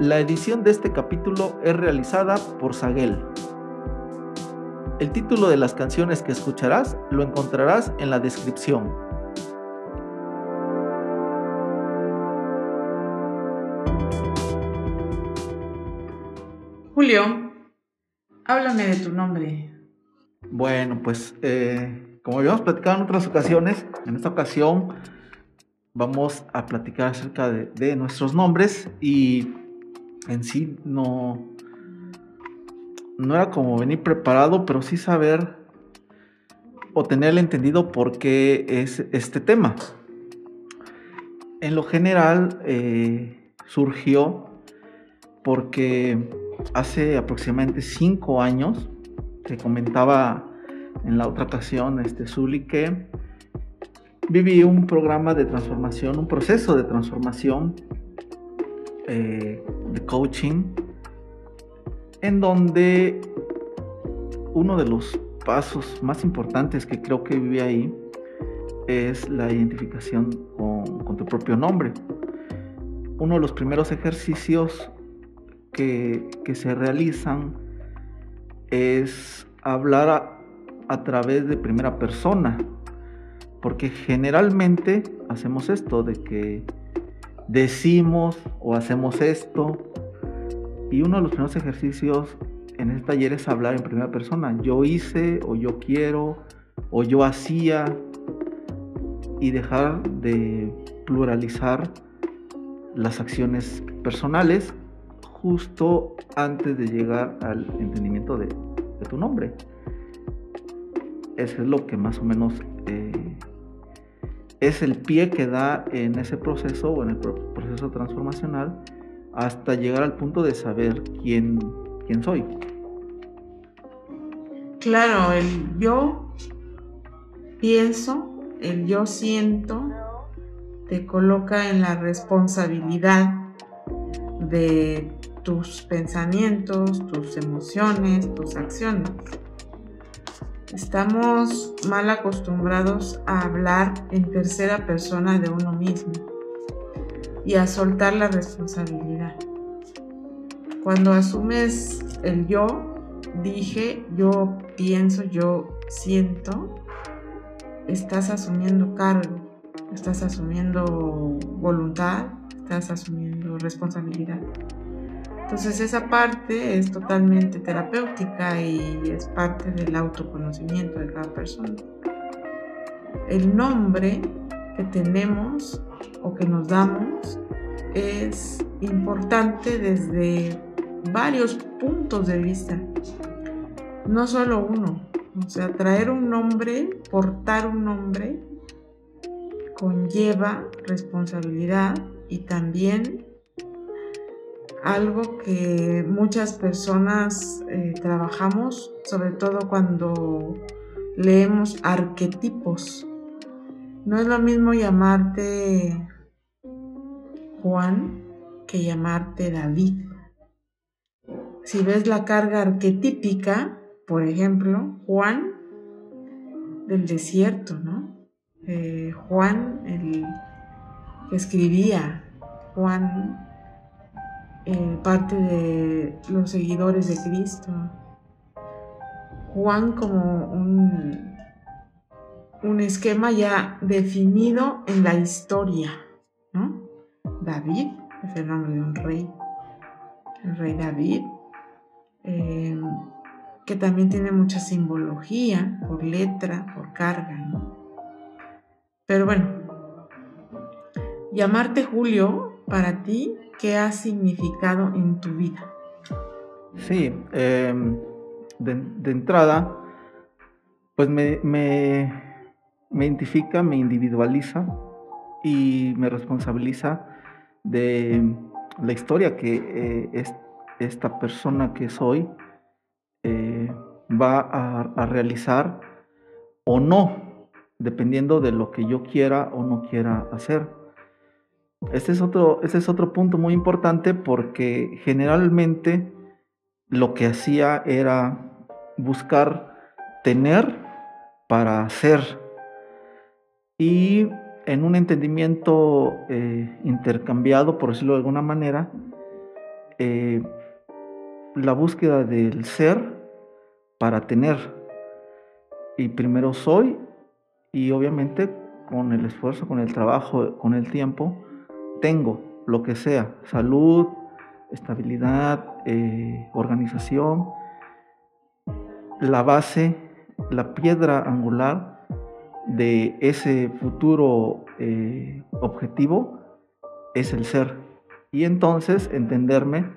La edición de este capítulo es realizada por Saguel. El título de las canciones que escucharás lo encontrarás en la descripción. Julio, háblame de tu nombre. Bueno, pues eh, como habíamos platicado en otras ocasiones, en esta ocasión vamos a platicar acerca de, nuestros nombres y en sí no, no era como venir preparado, pero sí saber o tener entendido por qué es este tema. En lo general eh, surgió porque hace aproximadamente cinco años, que comentaba en la otra ocasión, este Zuli, que viví un programa de transformación, un proceso de transformación eh, de coaching, en donde uno de los pasos más importantes que creo que viví ahí es la identificación con tu propio nombre. Uno de los primeros ejercicios que, se realizan es hablar a, través de primera persona, porque generalmente hacemos esto de que decimos o hacemos esto, y uno de los primeros ejercicios en este taller es hablar en primera persona. Yo hice o yo quiero o yo hacía y dejar de pluralizar las acciones personales justo antes de llegar al entendimiento de, tu nombre. Eso es lo que más o menos eh, es el pie que da en ese proceso o en el proceso transformacional hasta llegar al punto de saber quién, quién soy. Claro, el yo pienso, el yo siento, te coloca en la responsabilidad de tus pensamientos, tus emociones, tus acciones. Estamos mal acostumbrados a hablar en tercera persona de uno mismo y a soltar la responsabilidad. Cuando asumes el yo, dije, yo pienso, yo siento, estás asumiendo cargo, estás asumiendo voluntad, estás asumiendo responsabilidad. Entonces esa parte es totalmente terapéutica y es parte del autoconocimiento de cada persona. El nombre que tenemos o que nos damos es importante desde varios puntos de vista, no solo uno. O sea, traer un nombre, portar un nombre, conlleva responsabilidad y también algo que muchas personas eh, trabajamos, sobre todo cuando leemos arquetipos. No es lo mismo llamarte Juan que llamarte David. Si ves la carga arquetípica, por ejemplo, Juan del desierto, ¿no? Eh, Juan el que escribía, Juan parte de los seguidores de Cristo. Juan como un, un esquema ya definido en la historia, ¿no? David es el nombre de un rey, el rey David, eh, que también tiene mucha simbología por letra, por carga, ¿no? Pero bueno, llamarte Julio para ti ¿qué ha significado en tu vida? Sí, em, de, entrada, pues me, identifica, me individualiza y me responsabiliza de la historia que eh, esta persona que soy eh, va a, realizar o no, dependiendo de lo que yo quiera o no quiera hacer. Este es otro, este es otro punto muy importante porque generalmente lo que hacía era buscar tener para hacer. Y en un entendimiento eh, intercambiado, por decirlo de alguna manera, eh, la búsqueda del ser para tener. Y primero soy y obviamente con el esfuerzo, con el trabajo, con el tiempo, tengo lo que sea, salud, estabilidad, eh, organización, la base, la piedra angular de ese futuro eh, objetivo es el ser. Y entonces entenderme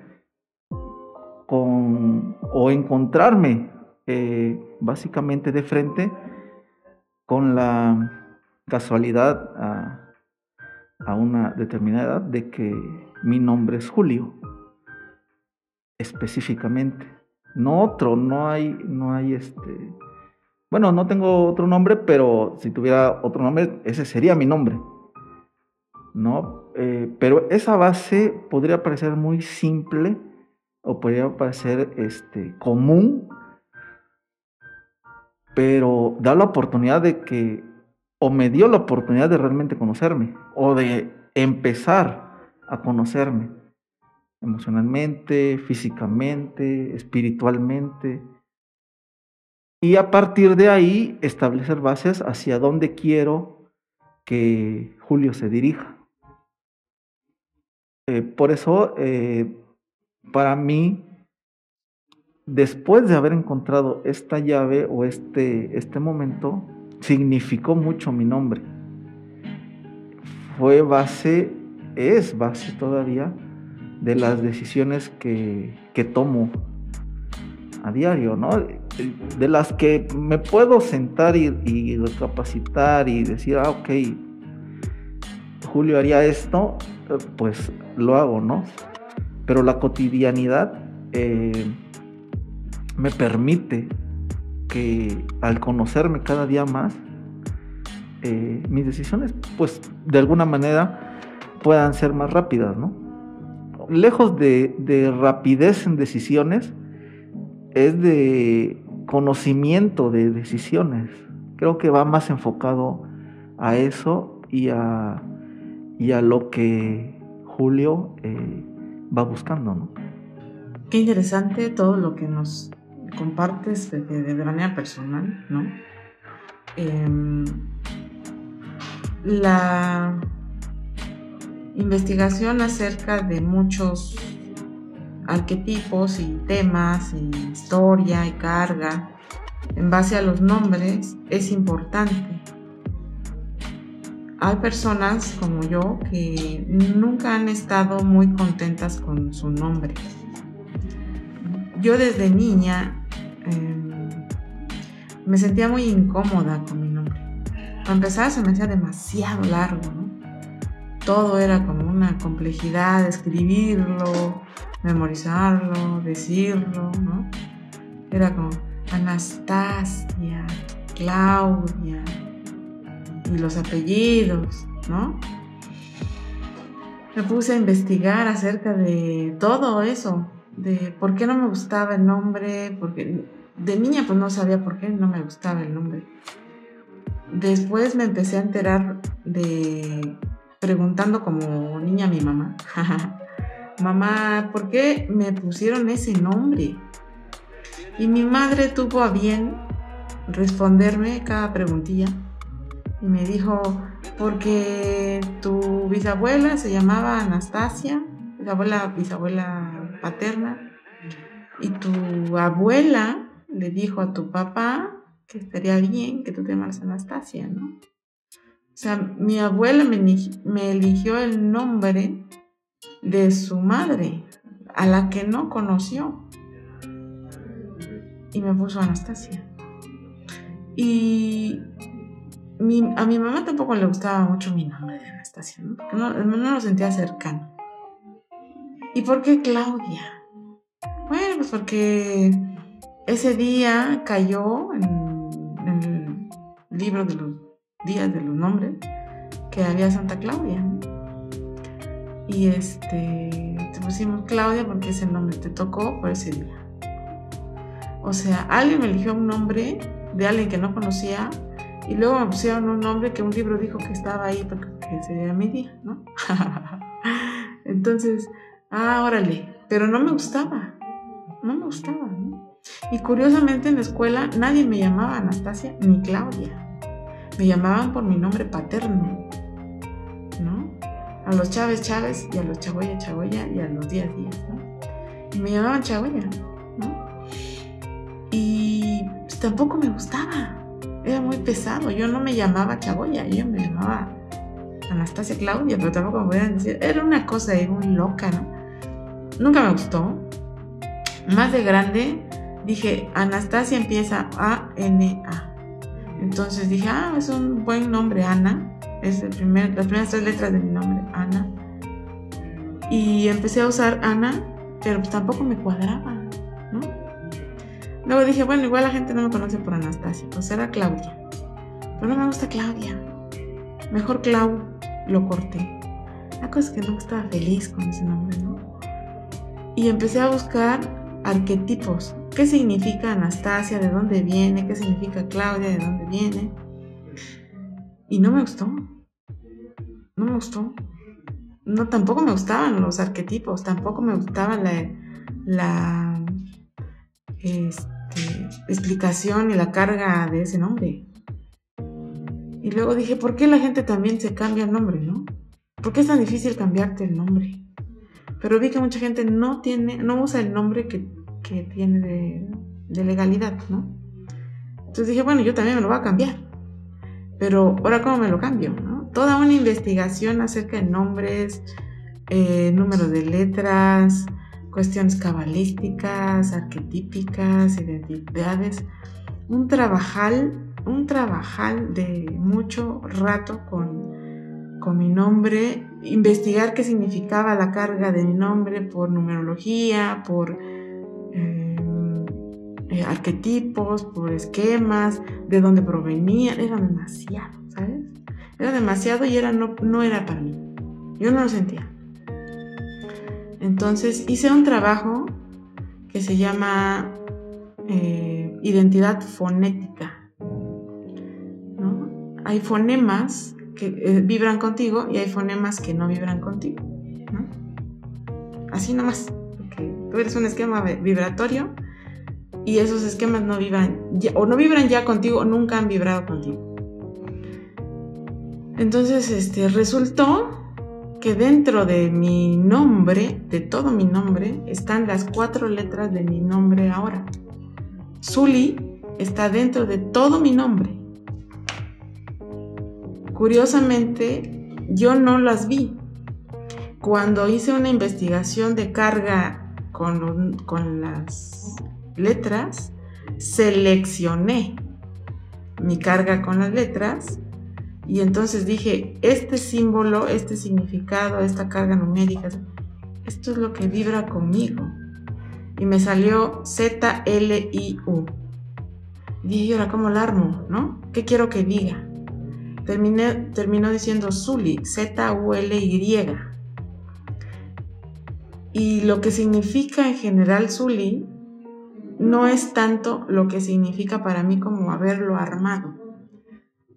con, o encontrarme eh, básicamente de frente con la casualidad a, a una determinada edad de que mi nombre es Julio, específicamente. No otro, no hay, no hay este. Bueno, no tengo otro nombre, pero si tuviera otro nombre, ese sería mi nombre. ¿No? Eh, pero esa base podría parecer muy simple o podría parecer este, común, pero da la oportunidad de que o me dio la oportunidad de realmente conocerme o de empezar a conocerme emocionalmente, físicamente, espiritualmente. Y a partir de ahí establecer bases hacia dónde quiero que Julio se dirija. Eh, por eso, eh, para mí, después de haber encontrado esta llave o este, este momento, significó mucho mi nombre. Fue base, es base todavía de las decisiones que, tomo a diario, ¿no? De las que me puedo sentar y, y recapacitar y decir, ah, ok, Julio haría esto, pues lo hago, ¿no? Pero la cotidianidad eh, me permite que al conocerme cada día más, eh, mis decisiones, pues de alguna manera puedan ser más rápidas, ¿no? Lejos de, rapidez en decisiones, es de conocimiento de decisiones. Creo que va más enfocado a eso y a, y a lo que Julio eh, va buscando, ¿no? Qué interesante todo lo que nos compartes de, manera personal, ¿no? Em, la investigación acerca de muchos arquetipos y temas y historia y carga en base a los nombres es importante. Hay personas como yo que nunca han estado muy contentas con su nombre. Yo desde niña Em, me sentía muy incómoda con mi nombre. Para empezar, se me hacía demasiado largo, ¿no? Todo era como una complejidad, escribirlo, memorizarlo, decirlo, ¿no? Era como Anastasia, Claudia, y los apellidos, ¿no? Me puse a investigar acerca de todo eso, de por qué no me gustaba el nombre, porque de niña pues no sabía por qué no me gustaba el nombre. Después me empecé a enterar de preguntando como niña a mi mamá, mamá, ¿por qué me pusieron ese nombre? Y mi madre tuvo a bien responderme cada preguntilla y me dijo, porque tu bisabuela se llamaba Anastasia, bisabuela, bisabuela paterna, y tu abuela le dijo a tu papá que estaría bien que tú te llamas Anastasia, ¿no? O sea, mi abuela me, me eligió el nombre de su madre, a la que no conoció. Y me puso Anastasia. Y a mi mamá tampoco le gustaba mucho mi nombre de Anastasia, ¿no? no, no lo sentía cercano. ¿Y por qué Claudia? Bueno, pues porque ese día cayó en, el libro de los días de los nombres que había Santa Claudia. Y este, te pusimos Claudia porque ese nombre te tocó por ese día. O sea, alguien me eligió un nombre de alguien que no conocía y luego me pusieron un nombre que un libro dijo que estaba ahí porque ese era mi día, ¿no? Entonces, ah, órale, pero no me gustaba, no me gustaba. Y curiosamente en la escuela nadie me llamaba Anastasia ni Claudia, me llamaban por mi nombre paterno, ¿no? A los Chávez Chávez y a los Chagoya Chagoya y a los Díaz Díaz, ¿no? Y me llamaban Chagoya, ¿no? Y pues, tampoco me gustaba, era muy pesado, yo no me llamaba Chagoya, yo me llamaba Anastasia Claudia, pero tampoco me podían decir, era una cosa ahí muy loca, ¿no? Nunca me gustó. Más de grande dije, Anastasia empieza A-N-A. Entonces dije, ah, es un buen nombre, Ana. Es el primer, las primeras tres letras de mi nombre, Ana. Y empecé a usar Ana, pero pues tampoco me cuadraba, ¿no? Luego dije, bueno, igual la gente no me conoce por Anastasia, pues era Claudia. Pero no me gusta Claudia. Mejor Clau lo corté. La cosa es que no estaba feliz con ese nombre, ¿no? Y empecé a buscar arquetipos. ¿Qué significa Anastasia? ¿De dónde viene? ¿Qué significa Claudia? ¿De dónde viene? Y no me gustó. No me gustó. No, tampoco me gustaban los arquetipos, tampoco me gustaba la, la este, explicación y la carga de ese nombre. Y luego dije, ¿por qué la gente también se cambia el nombre, no? ¿Por qué es tan difícil cambiarte el nombre? Pero vi que mucha gente no tiene, no usa el nombre que, tiene de, legalidad, ¿no? Entonces dije, bueno, yo también me lo voy a cambiar. Pero ahora, ¿cómo me lo cambio? Toda una investigación acerca de nombres, eh, número de letras, cuestiones cabalísticas, arquetípicas, identidades. Un trabajal, un trabajal de mucho rato con, con mi nombre investigar qué significaba la carga de mi nombre por numerología, por eh, eh, arquetipos, por esquemas, de dónde provenían, era demasiado, ¿sabes? Era demasiado y era, no, no era para mí. Yo no lo sentía. Entonces hice un trabajo que se llama eh, identidad fonética. Hay fonemas que eh, vibran contigo y hay fonemas que no vibran contigo. Así nomás. tú eres un esquema vibratorio y esos esquemas no vibran o no vibran ya contigo o nunca han vibrado contigo. Entonces, este, resultó que dentro de mi nombre, de todo mi nombre, están las cuatro letras de mi nombre ahora. Zuli está dentro de todo mi nombre. Curiosamente, yo no las vi. Cuando hice una investigación de carga con, con las letras, seleccioné mi carga con las letras y entonces dije, este símbolo, este significado, esta carga numérica, esto es lo que vibra conmigo. Y me salió Z-L-I-U. Y dije, ¿y ahora cómo la armo? ¿No? ¿Qué quiero que diga? Terminó diciendo Zuli, Z-U-L-Y. Y lo que significa en general Zuli no es tanto lo que significa para mí como haberlo armado.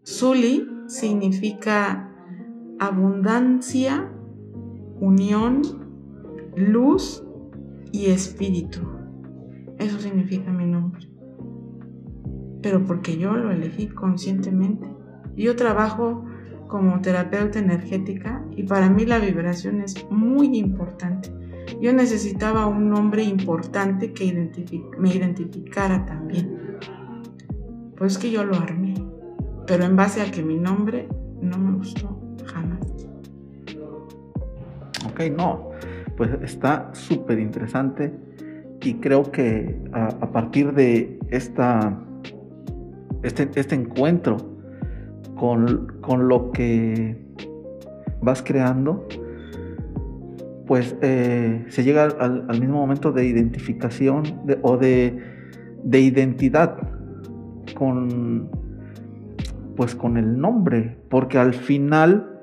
Zuli significa abundancia, unión, luz y espíritu. Eso significa mi nombre. Pero porque yo lo elegí conscientemente. Yo trabajo como terapeuta energética y para mí la vibración es muy importante. Yo necesitaba un nombre importante que me identificara también. Pues que yo lo armé, pero en base a que mi nombre no me gustó jamás. Ok, no, pues está súper interesante y creo que a, partir de esta, este, este encuentro con, lo que vas creando, pues eh, se llega al, mismo momento de identificación o de, identidad con, pues con el nombre, porque al final,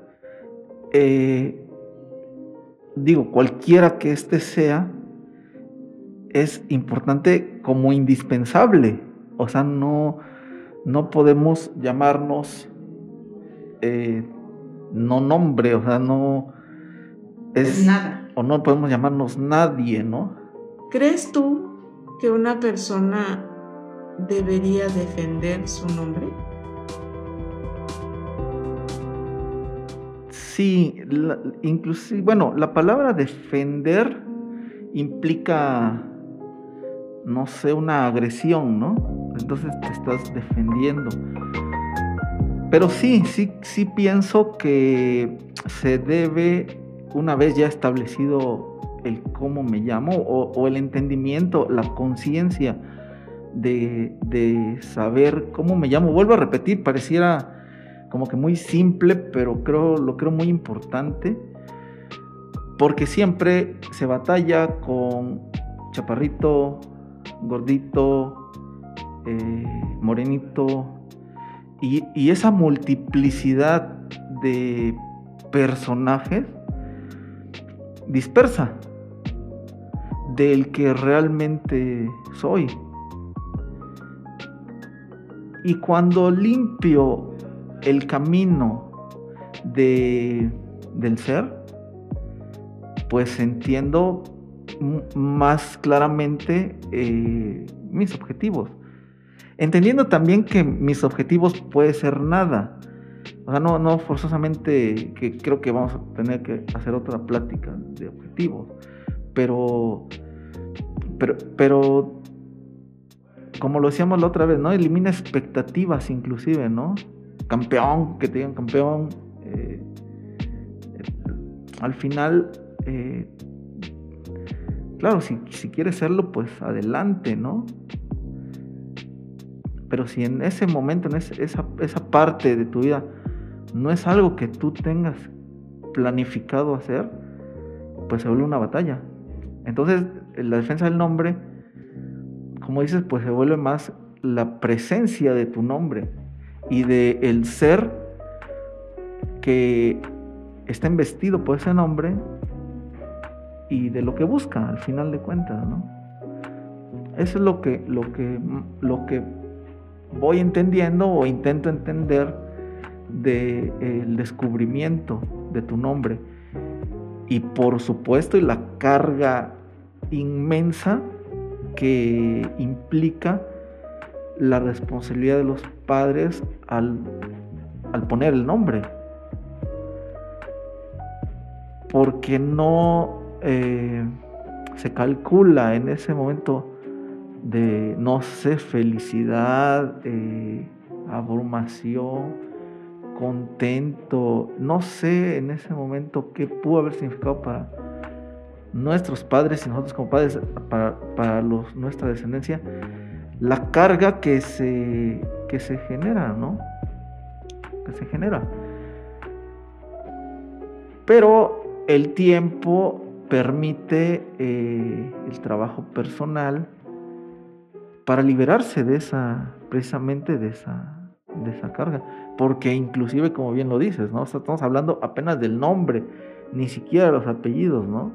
eh, digo, cualquiera que éste sea, es importante como indispensable. O sea, no, no podemos llamarnos eh, no nombre, o sea, no es, nada. o no podemos llamarnos nadie, ¿no? ¿Crees tú que una persona debería defender su nombre? Sí, inclusive, bueno, la palabra defender implica, no sé, una agresión, ¿no? Entonces te estás defendiendo. Pero sí, sí, sí pienso que se debe, una vez ya establecido el cómo me llamo o, el entendimiento, la conciencia de, de saber cómo me llamo. Vuelvo a repetir, pareciera como que muy simple, pero creo, lo creo muy importante, porque siempre se batalla con chaparrito, gordito, eh, morenito, y, esa multiplicidad de personajes dispersa del que realmente soy. Y cuando limpio el camino de, del ser, pues entiendo más claramente eh, mis objetivos. Entendiendo también que mis objetivos puede ser nada. O sea, no, no forzosamente que creo que vamos a tener que hacer otra plática de objetivos. Pero, pero, pero como lo decíamos la otra vez, ¿no? Elimina expectativas inclusive, ¿no? campeón, que te digan campeón. Eh, al final, eh, claro, si, quieres serlo, pues adelante, ¿no? Pero si en ese momento, en esa, esa parte de tu vida, no es algo que tú tengas planificado hacer, pues se vuelve una batalla. Entonces, la defensa del nombre, como dices, pues se vuelve más la presencia de tu nombre y de el ser que está investido por ese nombre y de lo que busca al final de cuentas, ¿no? Eso es lo que, lo que, lo que voy entendiendo o intento entender del descubrimiento de tu nombre. Y por supuesto, y la carga inmensa que implica la responsabilidad de los padres al, poner el nombre. Porque no eh, se calcula en ese momento de, no sé, felicidad, abrumación, contento, no sé en ese momento qué pudo haber significado para nuestros padres y nosotros como padres, para, nuestra descendencia, la carga que se, que se genera, ¿no? Que se genera. Pero el tiempo permite eh, el trabajo personal para liberarse de esa, precisamente de esa, de esa carga. Porque inclusive, como bien lo dices, ¿no? estamos hablando apenas del nombre, ni siquiera los apellidos, ¿no?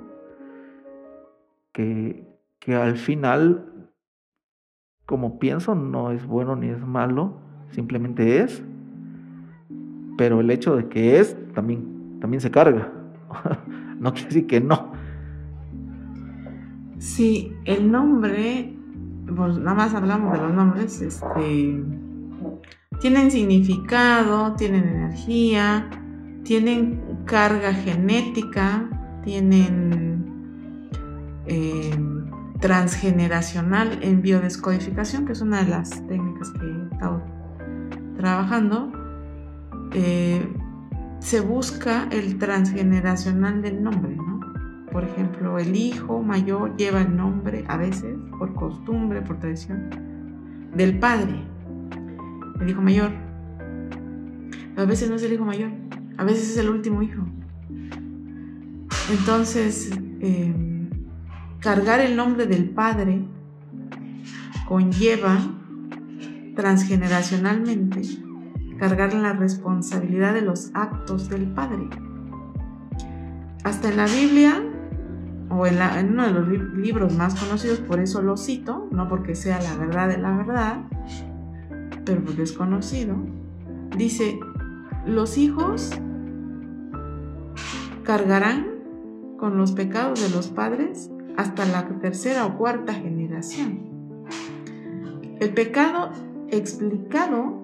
Que, que al final como pienso, no es bueno ni es malo, simplemente es. Pero el hecho de que es también, también se carga. no quiere decir que no. Sí, el nombre, pues nada más hablamos de los nombres, este, tienen significado, tienen energía, tienen carga genética, tienen eh, transgeneracional en biodescodificación, que es una de las técnicas que he estado trabajando, eh, se busca el transgeneracional del nombre, ¿no? Por ejemplo, el hijo mayor lleva el nombre, a veces, por costumbre, por tradición, del padre, el hijo mayor. a veces no es el hijo mayor, a veces es el último hijo. Entonces, eh, Cargar el nombre del Padre conlleva transgeneracionalmente cargar la responsabilidad de los actos del Padre. Hasta en la Biblia, o en, uno de los libros más conocidos, por eso lo cito, no porque sea la verdad de la verdad, pero porque es conocido, dice, los hijos cargarán con los pecados de los padres hasta la tercera o cuarta generación. El pecado explicado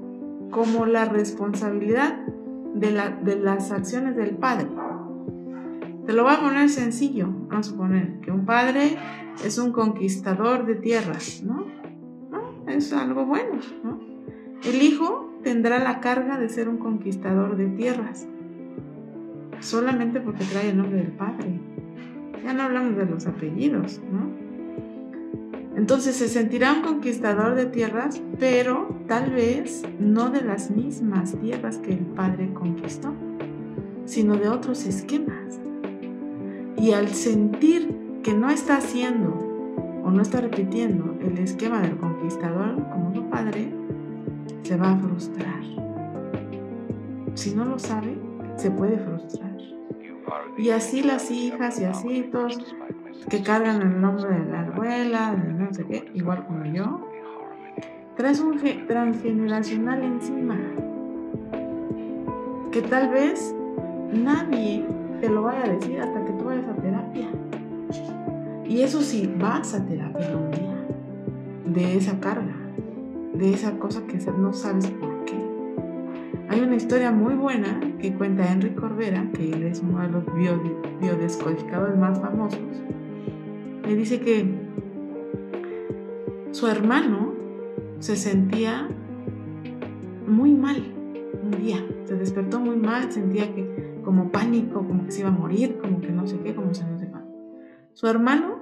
como la responsabilidad de, de las acciones del padre. Te lo voy a poner sencillo. Vamos a suponer que un padre es un conquistador de tierras, ¿no? Es algo bueno, ¿no? El hijo tendrá la carga de ser un conquistador de tierras, solamente porque trae el nombre del padre. Ya no hablamos de los apellidos, ¿no? Entonces se sentirá un conquistador de tierras, pero tal vez no de las mismas tierras que el padre conquistó, sino de otros esquemas. Y al sentir que no está haciendo o no está repitiendo el esquema del conquistador como su padre, se va a frustrar. Si no lo sabe, se puede frustrar. Y así las hijas y así todos que cargan el nombre de la abuela, de no sé qué, igual como yo, traes un transgeneracional encima. Que tal vez nadie te lo vaya a decir hasta que Y eso sí, vas a terapia un día de esa carga, de esa cosa que no sabes por qué. Hay una historia muy buena que cuenta Enrique Corbera, que él es uno de los biodescodificadores más famosos. Le dice que su hermano se sentía muy mal un día. Se despertó muy mal, sentía que como pánico, como que se iba a morir, como que no sé qué, como se no sé Su hermano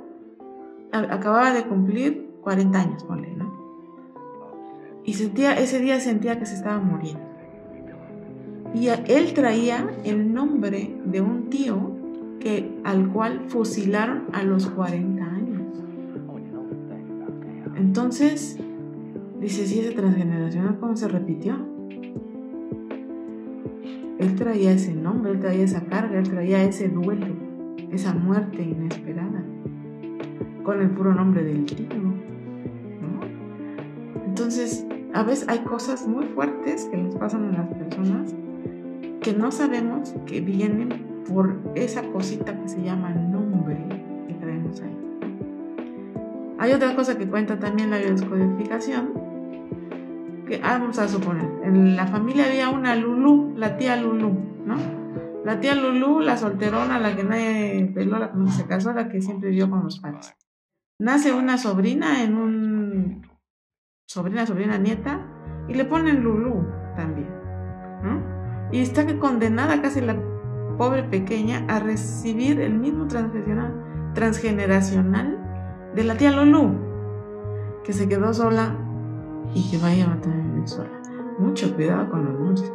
acababa de cumplir 40 años, ponle, ¿no? Y sentía, ese día sentía que se estaba muriendo. Y él traía el nombre de un tío que, al cual fusilaron a los 40 años. Entonces, dice, si ese transgeneracional, ¿cómo se repitió? Él traía ese nombre, él traía esa carga, él traía ese duelo, esa muerte inesperada con el puro nombre del tío. Entonces, a veces hay cosas muy fuertes que les pasan a las personas que no sabemos que vienen por esa cosita que se llama nombre que traemos ahí. Hay otra cosa que cuenta también la biodescodificación, que ah, vamos a suponer, en la familia había una Lulú, la tía Lulú, ¿no? La tía Lulú, la solterona, la que nadie peló, la que se casó, la que siempre vivió con los padres nace una sobrina en un sobrina, sobrina, nieta, y le ponen Lulú también. Y está que condenada casi la pobre pequeña a recibir el mismo transgeneracional de la tía Lulú, que se quedó sola y que vaya a vivir sola. Mucho cuidado con los nombres.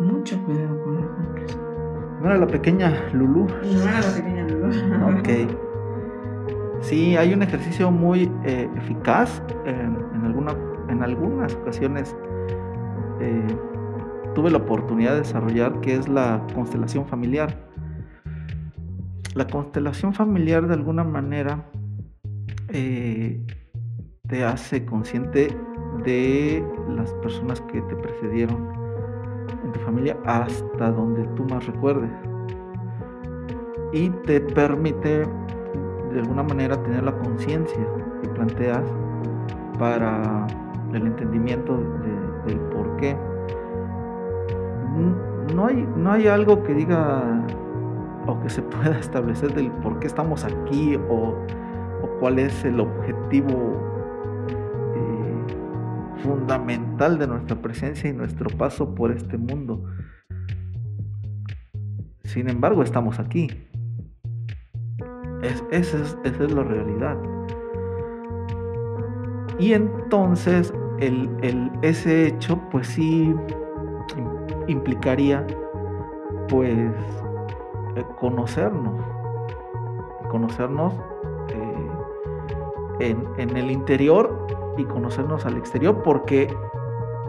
Mucho cuidado con los nombres. ¿No era la pequeña Lulú? No era la pequeña Lulú. ok. Sí, hay un ejercicio muy eh, eficaz. en, alguna, en algunas ocasiones eh, tuve la oportunidad de desarrollar, que es la constelación familiar. La constelación familiar de alguna manera eh, te hace consciente de las personas que te precedieron en tu familia hasta donde tú más recuerdes. Y te permite de alguna manera tener la conciencia que planteas para el entendimiento del por qué. No hay, no hay algo que diga o que se pueda establecer del por qué estamos aquí o, cuál es el objetivo eh, fundamental de nuestra presencia y nuestro paso por este mundo. Sin embargo, estamos aquí. Es, esa, es, la realidad. Y entonces el, ese hecho pues sí implicaría pues eh, conocernos, conocernos eh, en, en, el interior y conocernos al exterior porque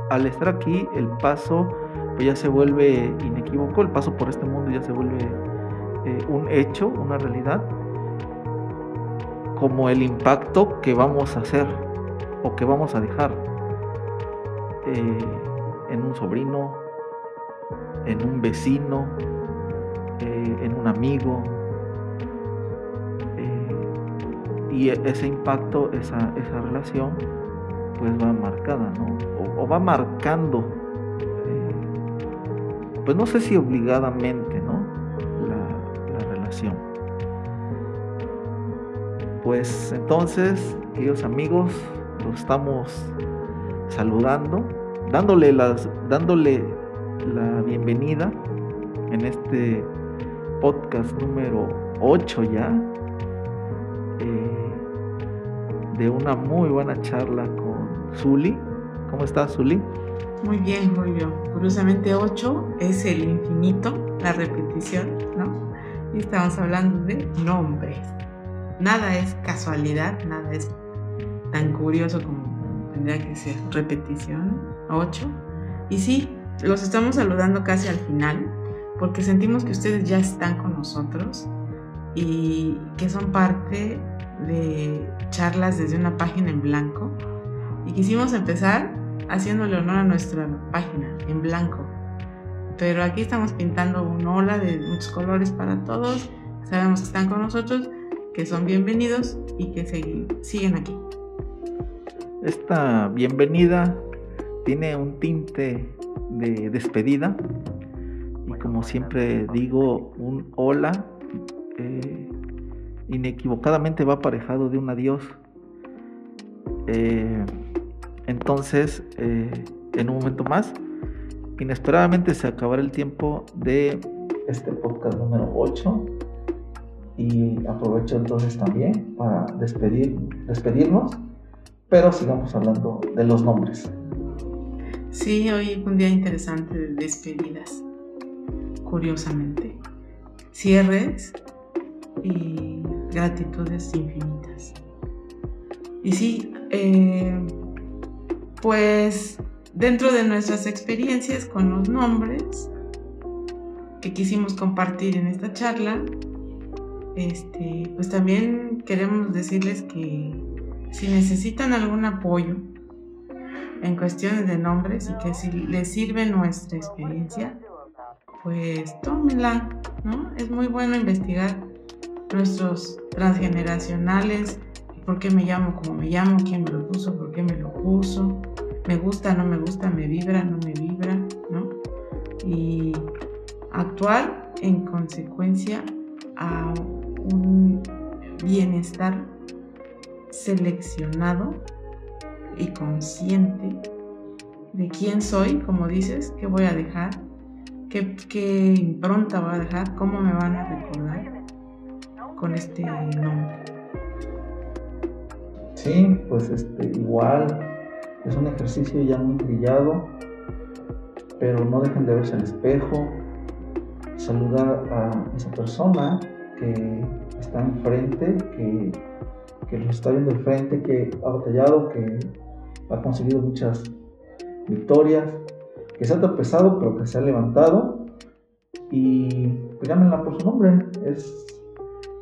al estar aquí el paso pues ya se vuelve inequívoco, el paso por este mundo ya se vuelve eh, un hecho, una realidad como el impacto que vamos a hacer o que vamos a dejar eh, en un sobrino, en un vecino, eh, en un amigo. Eh, y e-, ese impacto, esa, relación, pues va marcada, ¿no? O, o va marcando, pues no sé si obligadamente, ¿no? Pues entonces, queridos amigos, los estamos saludando, dándole, dándole la bienvenida en este podcast número 8 ya eh, de una muy buena charla con Zuli. ¿Cómo estás, Zuli? Muy bien, Julio. Curiosamente 8 es el infinito, la repetición, ¿no? Y estamos hablando de nombres. Nada es casualidad, nada es tan curioso como tendría que ser repetición. 8. Y sí, los estamos saludando casi al final porque sentimos que ustedes ya están con nosotros y que son parte de charlas desde una página en blanco. Y quisimos empezar haciéndole honor a nuestra página en blanco. Pero aquí estamos pintando una ola de muchos colores para todos. Sabemos que están con nosotros, que son bienvenidos y que siguen aquí. Esta bienvenida tiene un tinte de despedida y como siempre digo, un hola eh, inequivocadamente va aparejado de un adiós. Eh, entonces, eh, en un momento más, inesperadamente se acabará el tiempo de este podcast número 8 y aprovecho entonces también para despedir, despedirnos, pero sigamos hablando de los nombres. Sí, hoy un día interesante de despedidas, curiosamente. Cierres y gratitudes infinitas. Y sí, eh, pues dentro de nuestras experiencias con los nombres que quisimos compartir en esta charla, este, pues también queremos decirles que si necesitan algún apoyo en cuestiones de nombres y que si les sirve nuestra experiencia, pues tómenla, ¿no? Es muy bueno investigar nuestros transgeneracionales, por qué me llamo como me llamo, quién me lo puso, por qué me lo puso, me gusta, no me gusta, me vibra, no me vibra, ¿no? Y actuar en consecuencia a un bienestar seleccionado y consciente de quién soy, como dices, qué voy a dejar, qué, impronta voy a dejar, cómo me van a recordar con este nombre. Sí, pues este, igual es un ejercicio ya muy brillado, pero no dejen de verse al espejo, saludar a esa persona que está enfrente, que, que los está viendo enfrente, que ha batallado, que ha conseguido muchas victorias, que se ha tropezado pero que se ha levantado y pues llámenla por su nombre, es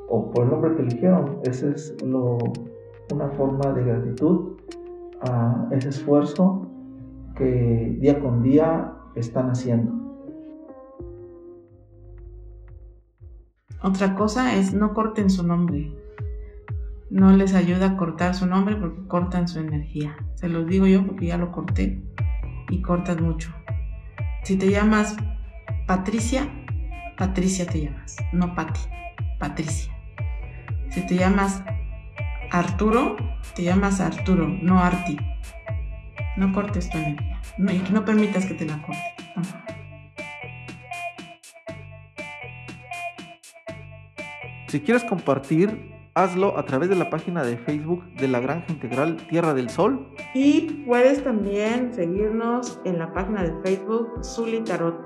o por el nombre que eligieron. Esa es una forma de gratitud a ese esfuerzo que día con día están haciendo. Otra cosa es no corten su nombre. No les ayuda a cortar su nombre porque cortan su energía. Se los digo yo porque ya lo corté y cortas mucho. Si te llamas Patricia, Patricia te llamas, no Pati, Patricia. Si te llamas Arturo, te llamas Arturo, no Arti. No cortes tu energía. No, y no permitas que te la cortes. Si quieres compartir, hazlo a través de la página de Facebook de la Granja Integral Tierra del Sol. Y puedes también seguirnos en la página de Facebook Zuli Tarot.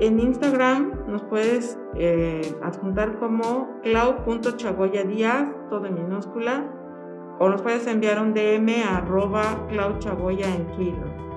En Instagram nos puedes eh, adjuntar como clau.chagoya todo en minúscula, o nos puedes enviar un DM a arroba en Twitter.